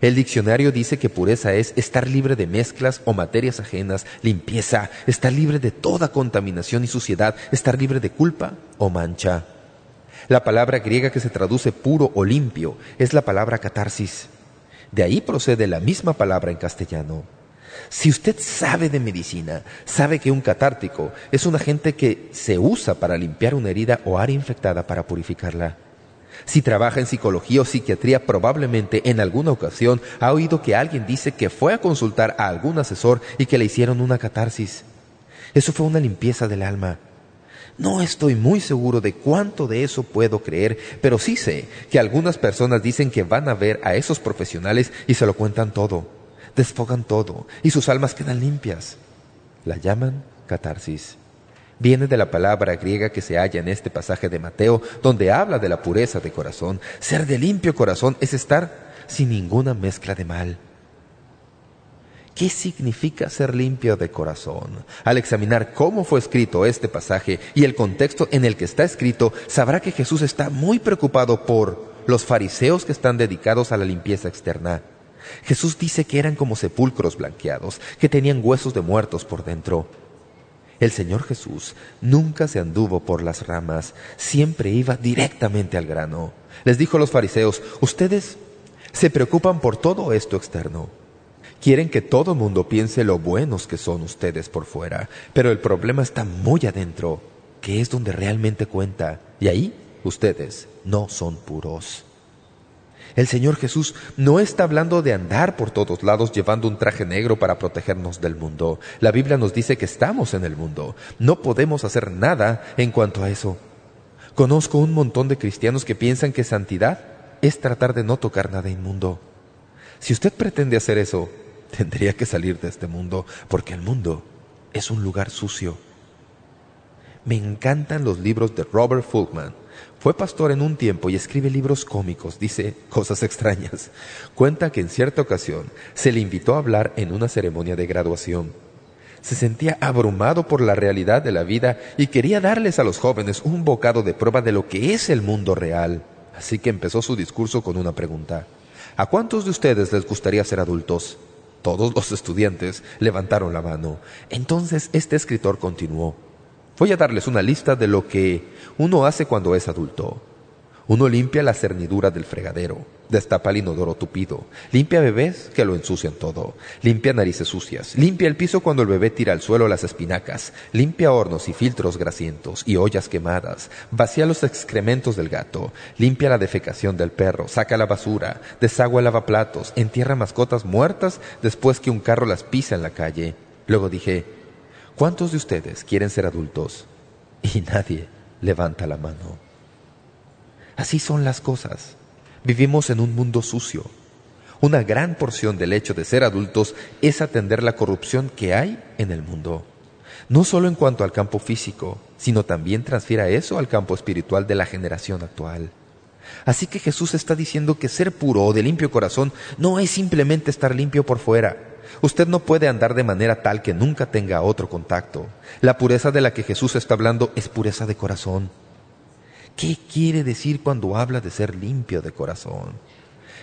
El diccionario dice que pureza es estar libre de mezclas o materias ajenas, limpieza, estar libre de toda contaminación y suciedad, estar libre de culpa o mancha. La palabra griega que se traduce puro o limpio es la palabra catarsis. De ahí procede la misma palabra en castellano. Si usted sabe de medicina, sabe que un catártico es un agente que se usa para limpiar una herida o área infectada para purificarla. Si trabaja en psicología o psiquiatría, probablemente en alguna ocasión ha oído que alguien dice que fue a consultar a algún asesor y que le hicieron una catarsis. Eso fue una limpieza del alma. No estoy muy seguro de cuánto de eso puedo creer, pero sí sé que algunas personas dicen que van a ver a esos profesionales y se lo cuentan todo, desfogan todo y sus almas quedan limpias. La llaman catarsis. Viene de la palabra griega que se halla en este pasaje de Mateo, donde habla de la pureza de corazón. Ser de limpio corazón es estar sin ninguna mezcla de mal. ¿Qué significa ser limpio de corazón? Al examinar cómo fue escrito este pasaje y el contexto en el que está escrito, sabrá que Jesús está muy preocupado por los fariseos que están dedicados a la limpieza externa. Jesús dice que eran como sepulcros blanqueados, que tenían huesos de muertos por dentro. El Señor Jesús nunca se anduvo por las ramas, siempre iba directamente al grano. Les dijo a los fariseos, ustedes se preocupan por todo esto externo. Quieren que todo el mundo piense lo buenos que son ustedes por fuera, pero el problema está muy adentro, que es donde realmente cuenta, y ahí ustedes no son puros. El Señor Jesús no está hablando de andar por todos lados llevando un traje negro para protegernos del mundo. La Biblia nos dice que estamos en el mundo. No podemos hacer nada en cuanto a eso. Conozco un montón de cristianos que piensan que santidad es tratar de no tocar nada inmundo. Si usted pretende hacer eso, tendría que salir de este mundo, porque el mundo es un lugar sucio. Me encantan los libros de Robert Fulkman. Fue pastor en un tiempo y escribe libros cómicos, dice cosas extrañas. Cuenta que en cierta ocasión se le invitó a hablar en una ceremonia de graduación. Se sentía abrumado por la realidad de la vida y quería darles a los jóvenes un bocado de prueba de lo que es el mundo real. Así que empezó su discurso con una pregunta. ¿A cuántos de ustedes les gustaría ser adultos? Todos los estudiantes levantaron la mano. Entonces este escritor continuó. Voy a darles una lista de lo que uno hace cuando es adulto. Uno limpia la cernidura del fregadero, destapa el inodoro tupido, limpia bebés que lo ensucian todo, limpia narices sucias, limpia el piso cuando el bebé tira al suelo las espinacas, limpia hornos y filtros grasientos y ollas quemadas, vacía los excrementos del gato, limpia la defecación del perro, saca la basura, desagua el lavaplatos, entierra mascotas muertas después que un carro las pisa en la calle. Luego dije, ¿cuántos de ustedes quieren ser adultos? Y nadie levanta la mano. Así son las cosas. Vivimos en un mundo sucio. Una gran porción del hecho de ser adultos es atender la corrupción que hay en el mundo. No solo en cuanto al campo físico, sino también transfiera eso al campo espiritual de la generación actual. Así que Jesús está diciendo que ser puro o de limpio corazón no es simplemente estar limpio por fuera. Usted no puede andar de manera tal que nunca tenga otro contacto. La pureza de la que Jesús está hablando es pureza de corazón. ¿Qué quiere decir cuando habla de ser limpio de corazón?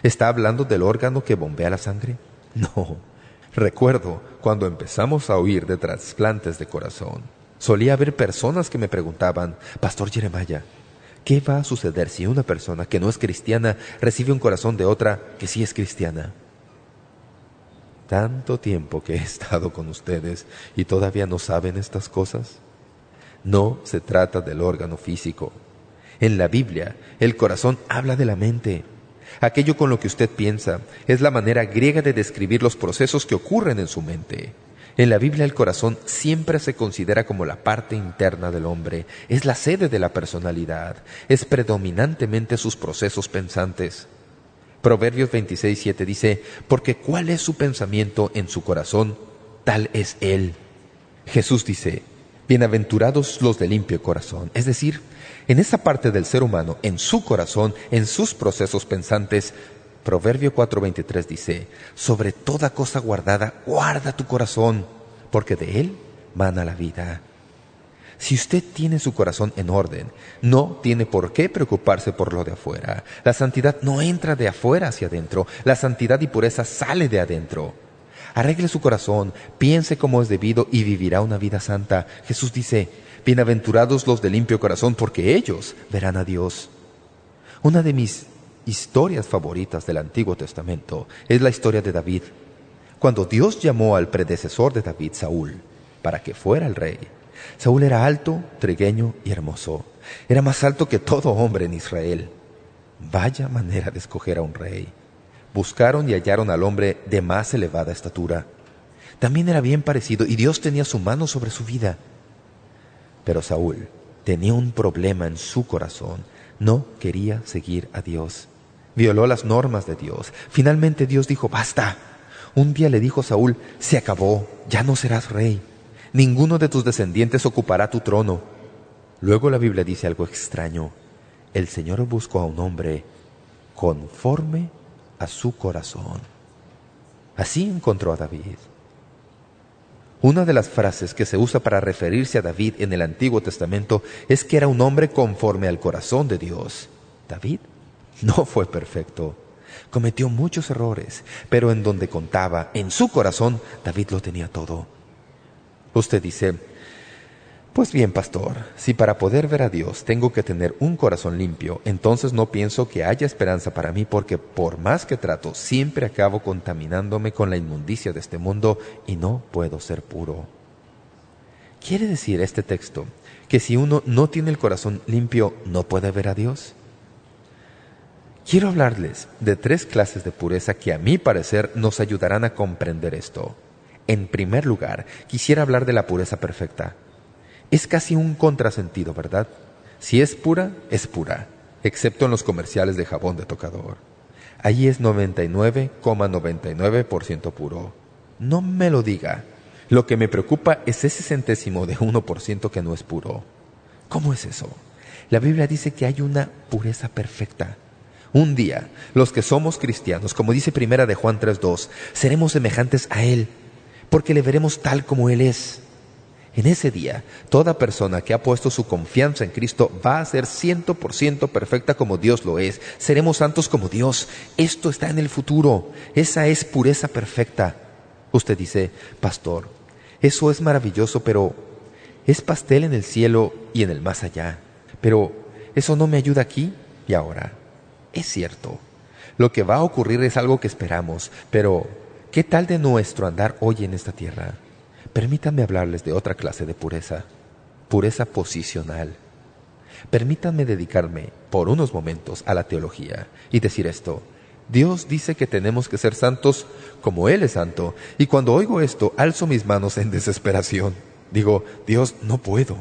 ¿Está hablando del órgano que bombea la sangre? No. Recuerdo cuando empezamos a oír de trasplantes de corazón. Solía haber personas que me preguntaban, Pastor Jeremiah, ¿qué va a suceder si una persona que no es cristiana recibe un corazón de otra que sí es cristiana? Tanto tiempo que he estado con ustedes y todavía no saben estas cosas. No se trata del órgano físico, en la Biblia, el corazón habla de la mente. Aquello con lo que usted piensa es la manera griega de describir los procesos que ocurren en su mente. En la Biblia el corazón siempre se considera como la parte interna del hombre, es la sede de la personalidad, es predominantemente sus procesos pensantes. Proverbios 26.7 dice, porque cuál es su pensamiento en su corazón, tal es él. Jesús dice, bienaventurados los de limpio corazón, es decir, en esa parte del ser humano, en su corazón, en sus procesos pensantes, Proverbio 4:23 dice, sobre toda cosa guardada, guarda tu corazón, porque de él mana la vida. Si usted tiene su corazón en orden, no tiene por qué preocuparse por lo de afuera. La santidad no entra de afuera hacia adentro, la santidad y pureza sale de adentro. Arregle su corazón, piense como es debido y vivirá una vida santa. Jesús dice, bienaventurados los de limpio corazón, porque ellos verán a Dios. Una de mis historias favoritas del Antiguo Testamento es la historia de David. Cuando Dios llamó al predecesor de David, Saúl, para que fuera el rey, Saúl era alto, trigueño y hermoso. Era más alto que todo hombre en Israel. Vaya manera de escoger a un rey. Buscaron y hallaron al hombre de más elevada estatura. También era bien parecido y Dios tenía su mano sobre su vida. Pero Saúl tenía un problema en su corazón. No quería seguir a Dios. Violó las normas de Dios. Finalmente Dios dijo, basta. Un día le dijo Saúl, se acabó, ya no serás rey. Ninguno de tus descendientes ocupará tu trono. Luego la Biblia dice algo extraño. El Señor buscó a un hombre conforme a su corazón. Así encontró a David. Una de las frases que se usa para referirse a David en el Antiguo Testamento es que era un hombre conforme al corazón de Dios. David no fue perfecto. Cometió muchos errores, pero en donde contaba, en su corazón, David lo tenía todo. Usted dice, pues bien, pastor, si para poder ver a Dios tengo que tener un corazón limpio, entonces no pienso que haya esperanza para mí porque por más que trato, siempre acabo contaminándome con la inmundicia de este mundo y no puedo ser puro. ¿Quiere decir este texto que si uno no tiene el corazón limpio, no puede ver a Dios? Quiero hablarles de tres clases de pureza que a mi parecer nos ayudarán a comprender esto. En primer lugar, quisiera hablar de la pureza perfecta. Es casi un contrasentido, ¿verdad? Si es pura, es pura, excepto en los comerciales de jabón de tocador. Allí es 99,99% puro. No me lo diga. Lo que me preocupa es ese centésimo de 1% que no es puro. ¿Cómo es eso? La Biblia dice que hay una pureza perfecta. Un día, los que somos cristianos, como dice primera de Juan 3.2, seremos semejantes a Él, porque le veremos tal como Él es. En ese día, toda persona que ha puesto su confianza en Cristo va a ser ciento por ciento perfecta como Dios lo es. Seremos santos como Dios. Esto está en el futuro. Esa es pureza perfecta. Usted dice, pastor, eso es maravilloso, pero es pastel en el cielo y en el más allá. Pero eso no me ayuda aquí y ahora. Es cierto. Lo que va a ocurrir es algo que esperamos, pero ¿qué tal de nuestro andar hoy en esta tierra? Permítanme hablarles de otra clase de pureza, pureza posicional. Permítanme dedicarme por unos momentos a la teología y decir esto. Dios dice que tenemos que ser santos como Él es santo, y cuando oigo esto, alzo mis manos en desesperación. Digo, Dios, no puedo,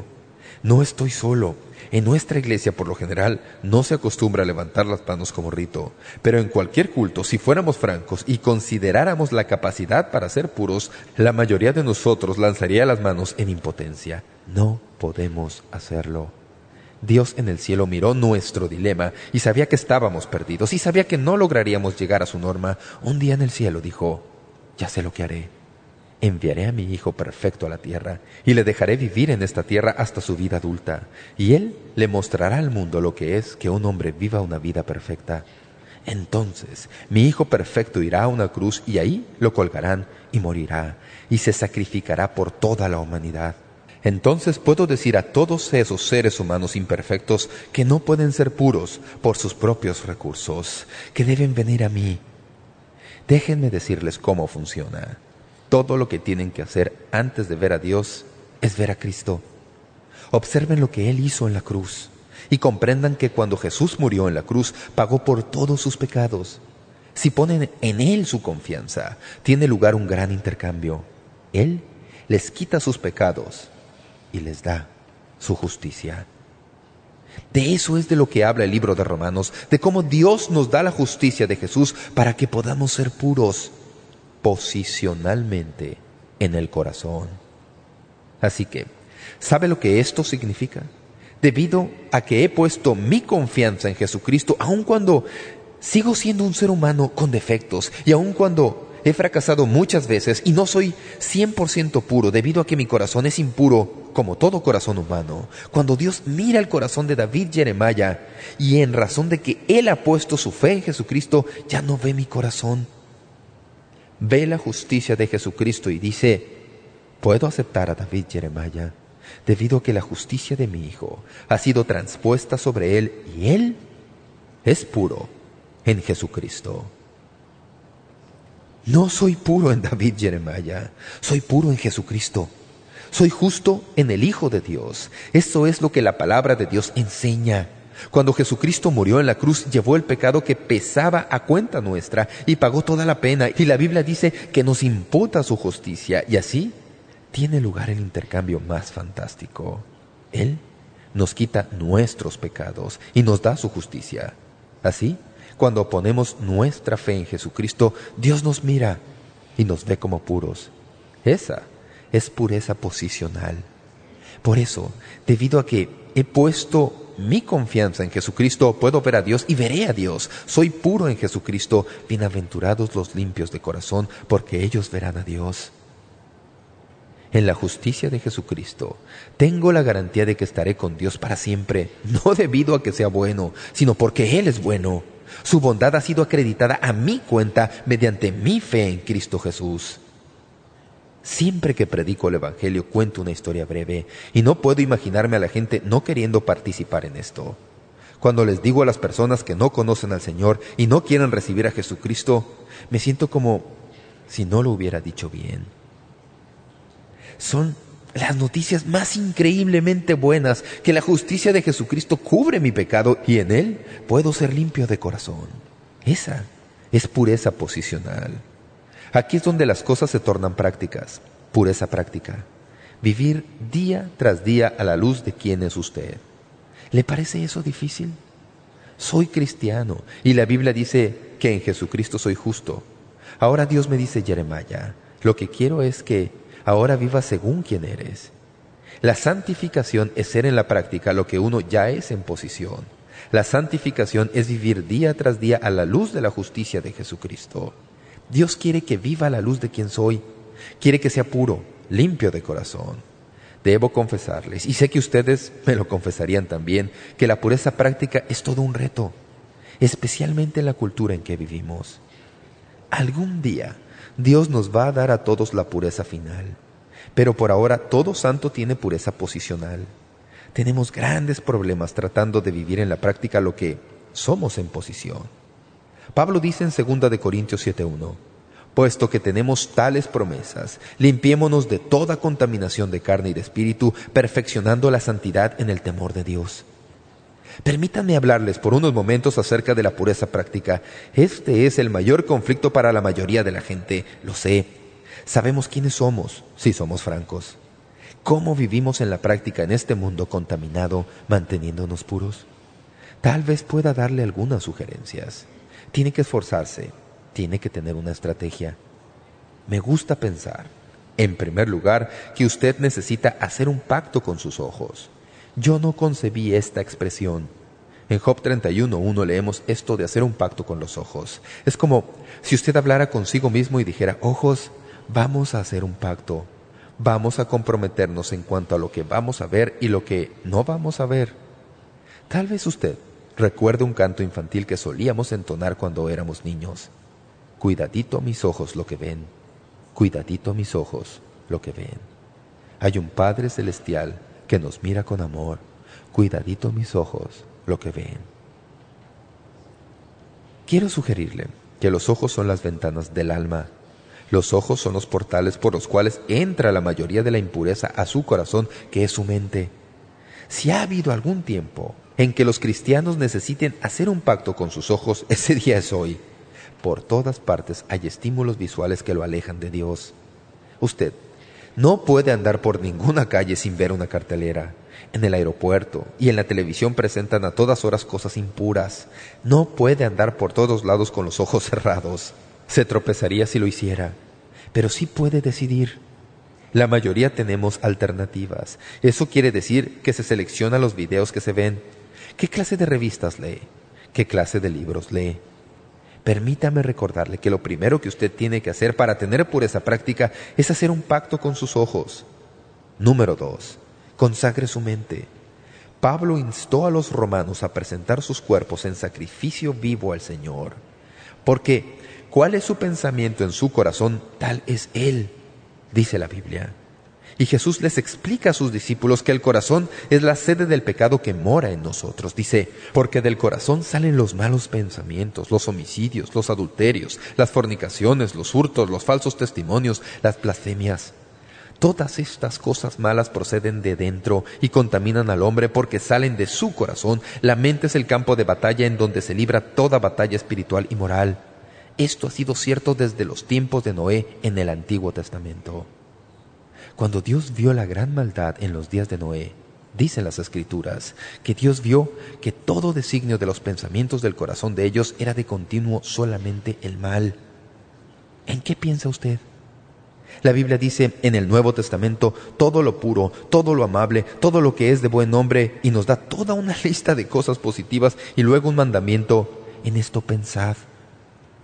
no estoy solo, en nuestra iglesia, por lo general, no se acostumbra a levantar las manos como rito, pero en cualquier culto, si fuéramos francos y consideráramos la capacidad para ser puros, la mayoría de nosotros lanzaría las manos en impotencia. No podemos hacerlo. Dios en el cielo miró nuestro dilema y sabía que estábamos perdidos y sabía que no lograríamos llegar a su norma. Un día en el cielo dijo, ya sé lo que haré enviaré a mi Hijo perfecto a la tierra, y le dejaré vivir en esta tierra hasta su vida adulta, y Él le mostrará al mundo lo que es que un hombre viva una vida perfecta. Entonces mi Hijo perfecto irá a una cruz y ahí lo colgarán y morirá, y se sacrificará por toda la humanidad. Entonces puedo decir a todos esos seres humanos imperfectos que no pueden ser puros por sus propios recursos, que deben venir a mí. Déjenme decirles cómo funciona. Todo lo que tienen que hacer antes de ver a Dios es ver a Cristo. Observen lo que Él hizo en la cruz. y comprendan que cuando Jesús murió en la cruz, pagó por todos sus pecados. Si ponen en Él su confianza, tiene lugar un gran intercambio. Él les quita sus pecados y les da su justicia. De eso es de lo que habla el libro de Romanos, de cómo Dios nos da la justicia de Jesús para que podamos ser puros posicionalmente en el corazón. Así que, ¿sabe lo que esto significa? Debido a que he puesto mi confianza en Jesucristo, aun cuando sigo siendo un ser humano con defectos y aun cuando he fracasado muchas veces y no soy 100% puro debido a que mi corazón es impuro como todo corazón humano. Cuando Dios mira el corazón de David Jeremiah y en razón de que él ha puesto su fe en Jesucristo, ya no ve mi corazón. Ve la justicia de Jesucristo y dice, puedo aceptar a David Jeremiah debido a que la justicia de mi hijo ha sido transpuesta sobre él y él es puro en Jesucristo. No soy puro en David Jeremiah, soy puro en Jesucristo. Soy justo en el Hijo de Dios. Eso es lo que la palabra de Dios enseña. Cuando Jesucristo murió en la cruz, llevó el pecado que pesaba a cuenta nuestra y pagó toda la pena. Y la Biblia dice que nos imputa su justicia. Y así tiene lugar el intercambio más fantástico. Él nos quita nuestros pecados y nos da su justicia. Así cuando ponemos nuestra fe en Jesucristo, Dios nos mira y nos ve como puros. Esa es pureza posicional. Por eso, debido a que he puesto mi confianza en Jesucristo, puedo ver a Dios y veré a Dios. Soy puro en Jesucristo. Bienaventurados los limpios de corazón, porque ellos verán a Dios. En la justicia de Jesucristo, tengo la garantía de que estaré con Dios para siempre, no debido a que sea bueno, sino porque Él es bueno. Su bondad ha sido acreditada a mi cuenta mediante mi fe en Cristo Jesús. Siempre que predico el Evangelio cuento una historia breve y no puedo imaginarme a la gente no queriendo participar en esto. Cuando les digo a las personas que no conocen al Señor y no quieren recibir a Jesucristo, me siento como si no lo hubiera dicho bien. Son las noticias más increíblemente buenas, que la justicia de Jesucristo cubre mi pecado y en Él puedo ser limpio de corazón. Esa es pureza posicional. Aquí es donde las cosas se tornan prácticas. Pureza práctica. Vivir día tras día a la luz de quién es usted. ¿Le parece eso difícil? Soy cristiano y la Biblia dice que en Jesucristo soy justo. Ahora Dios me dice, Jeremiah, lo que quiero es que ahora viva según quien eres. La santificación es ser en la práctica lo que uno ya es en posición. La santificación es vivir día tras día a la luz de la justicia de Jesucristo. Dios quiere que viva la luz de quien soy. Quiere que sea puro, limpio de corazón. Debo confesarles, y sé que ustedes me lo confesarían también, que la pureza práctica es todo un reto, especialmente en la cultura en que vivimos. Algún día Dios nos va a dar a todos la pureza final. Pero por ahora todo santo tiene pureza posicional. Tenemos grandes problemas tratando de vivir en la práctica lo que somos en posición. Pablo dice en 2 de Corintios 7.1, Puesto que tenemos tales promesas, limpiémonos de toda contaminación de carne y de espíritu, perfeccionando la santidad en el temor de Dios. Permítanme hablarles por unos momentos acerca de la pureza práctica. Este es el mayor conflicto para la mayoría de la gente, lo sé. Sabemos quiénes somos, si somos francos. ¿Cómo vivimos en la práctica en este mundo contaminado, manteniéndonos puros? Tal vez pueda darle algunas sugerencias. Tiene que esforzarse, tiene que tener una estrategia. Me gusta pensar, en primer lugar, que usted necesita hacer un pacto con sus ojos. Yo no concebí esta expresión. En Job 31.1 leemos esto de hacer un pacto con los ojos. Es como si usted hablara consigo mismo y dijera, ojos, vamos a hacer un pacto. Vamos a comprometernos en cuanto a lo que vamos a ver y lo que no vamos a ver. Tal vez usted recuerde un canto infantil que solíamos entonar cuando éramos niños. Cuidadito mis ojos lo que ven, cuidadito mis ojos lo que ven. Hay un Padre Celestial que nos mira con amor. Cuidadito mis ojos lo que ven. Quiero sugerirle que los ojos son las ventanas del alma. Los ojos son los portales por los cuales entra la mayoría de la impureza a su corazón, que es su mente. Si ha habido algún tiempo en que los cristianos necesiten hacer un pacto con sus ojos, ese día es hoy. Por todas partes hay estímulos visuales que lo alejan de Dios. Usted no puede andar por ninguna calle sin ver una cartelera. En el aeropuerto y en la televisión presentan a todas horas cosas impuras. No puede andar por todos lados con los ojos cerrados. Se tropezaría si lo hiciera. Pero sí puede decidir. La mayoría tenemos alternativas. Eso quiere decir que se selecciona los videos que se ven. ¿Qué clase de revistas lee? ¿Qué clase de libros lee? Permítame recordarle que lo primero que usted tiene que hacer para tener pureza práctica es hacer un pacto con sus ojos. Número dos, consagre su mente. Pablo instó a los romanos a presentar sus cuerpos en sacrificio vivo al Señor. Porque, ¿cuál es su pensamiento en su corazón? Tal es Él, dice la Biblia. Y Jesús les explica a sus discípulos que el corazón es la sede del pecado que mora en nosotros. Dice, porque del corazón salen los malos pensamientos, los homicidios, los adulterios, las fornicaciones, los hurtos, los falsos testimonios, las blasfemias. Todas estas cosas malas proceden de dentro y contaminan al hombre porque salen de su corazón. La mente es el campo de batalla en donde se libra toda batalla espiritual y moral. Esto ha sido cierto desde los tiempos de Noé en el Antiguo Testamento. Cuando Dios vio la gran maldad en los días de Noé, dicen las Escrituras, que Dios vio que todo designio de los pensamientos del corazón de ellos era de continuo solamente el mal. ¿En qué piensa usted? La Biblia dice en el Nuevo Testamento todo lo puro, todo lo amable, todo lo que es de buen nombre y nos da toda una lista de cosas positivas y luego un mandamiento, en esto pensad.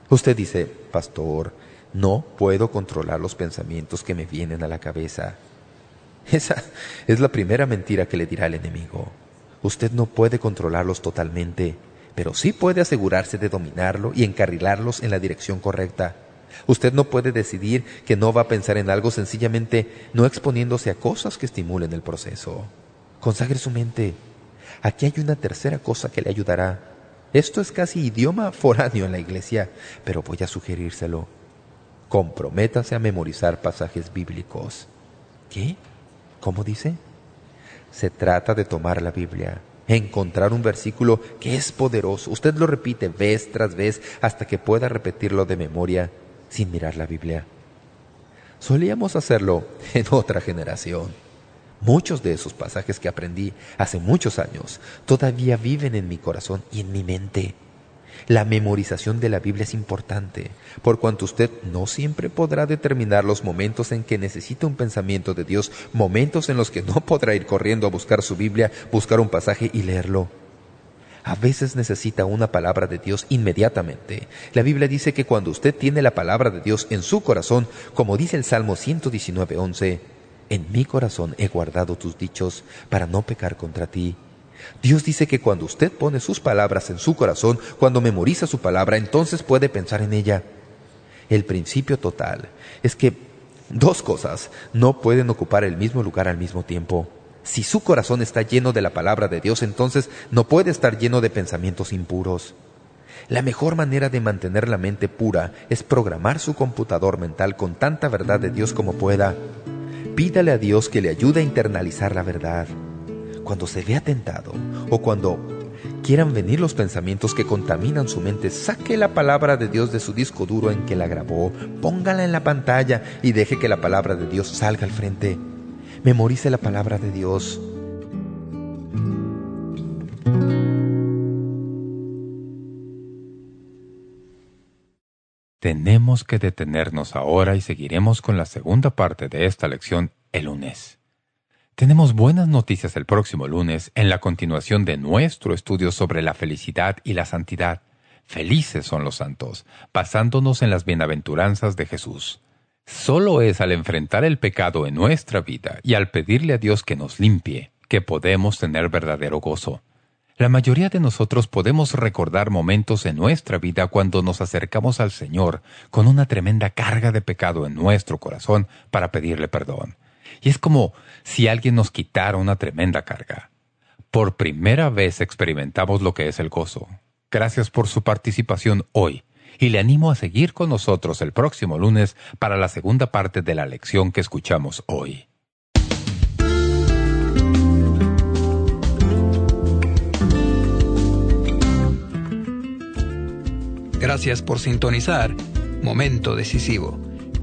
Usted dice, pastor, no puedo controlar los pensamientos que me vienen a la cabeza. Esa es la primera mentira que le dirá el enemigo. Usted no puede controlarlos totalmente, pero sí puede asegurarse de dominarlo y encarrilarlos en la dirección correcta. Usted no puede decidir que no va a pensar en algo sencillamente no exponiéndose a cosas que estimulen el proceso. Consagre su mente. Aquí hay una tercera cosa que le ayudará. Esto es casi idioma foráneo en la iglesia, pero voy a sugerírselo comprométase a memorizar pasajes bíblicos. ¿Qué? ¿Cómo dice? Se trata de tomar la Biblia, encontrar un versículo que es poderoso. Usted lo repite vez tras vez hasta que pueda repetirlo de memoria sin mirar la Biblia. Solíamos hacerlo en otra generación. Muchos de esos pasajes que aprendí hace muchos años todavía viven en mi corazón y en mi mente. La memorización de la Biblia es importante, por cuanto usted no siempre podrá determinar los momentos en que necesita un pensamiento de Dios, momentos en los que no podrá ir corriendo a buscar su Biblia, buscar un pasaje y leerlo. A veces necesita una palabra de Dios inmediatamente. La Biblia dice que cuando usted tiene la palabra de Dios en su corazón, como dice el Salmo 119.11, En mi corazón he guardado tus dichos para no pecar contra ti. Dios dice que cuando usted pone sus palabras en su corazón, cuando memoriza su palabra, entonces puede pensar en ella. El principio total es que dos cosas no pueden ocupar el mismo lugar al mismo tiempo. Si su corazón está lleno de la palabra de Dios, entonces no puede estar lleno de pensamientos impuros. La mejor manera de mantener la mente pura es programar su computador mental con tanta verdad de Dios como pueda. Pídale a Dios que le ayude a internalizar la verdad cuando se vea tentado o cuando quieran venir los pensamientos que contaminan su mente, saque la palabra de Dios de su disco duro en que la grabó, póngala en la pantalla y deje que la palabra de Dios salga al frente. Memorice la palabra de Dios. Tenemos que detenernos ahora y seguiremos con la segunda parte de esta lección el lunes. Tenemos buenas noticias el próximo lunes en la continuación de nuestro estudio sobre la felicidad y la santidad. Felices son los santos, basándonos en las bienaventuranzas de Jesús. Solo es al enfrentar el pecado en nuestra vida y al pedirle a Dios que nos limpie que podemos tener verdadero gozo. La mayoría de nosotros podemos recordar momentos en nuestra vida cuando nos acercamos al Señor con una tremenda carga de pecado en nuestro corazón para pedirle perdón. Y es como si alguien nos quitara una tremenda carga. Por primera vez experimentamos lo que es el gozo. Gracias por su participación hoy y le animo a seguir con nosotros el próximo lunes para la segunda parte de la lección que escuchamos hoy. Gracias por sintonizar Momento Decisivo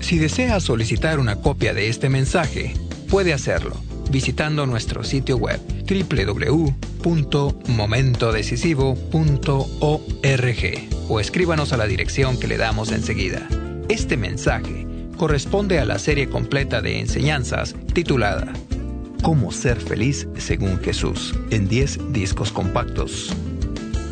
Si desea solicitar una copia de este mensaje, puede hacerlo visitando nuestro sitio web www.momentodecisivo.org o escríbanos a la dirección que le damos enseguida. Este mensaje corresponde a la serie completa de enseñanzas titulada Cómo ser feliz según Jesús en 10 discos compactos.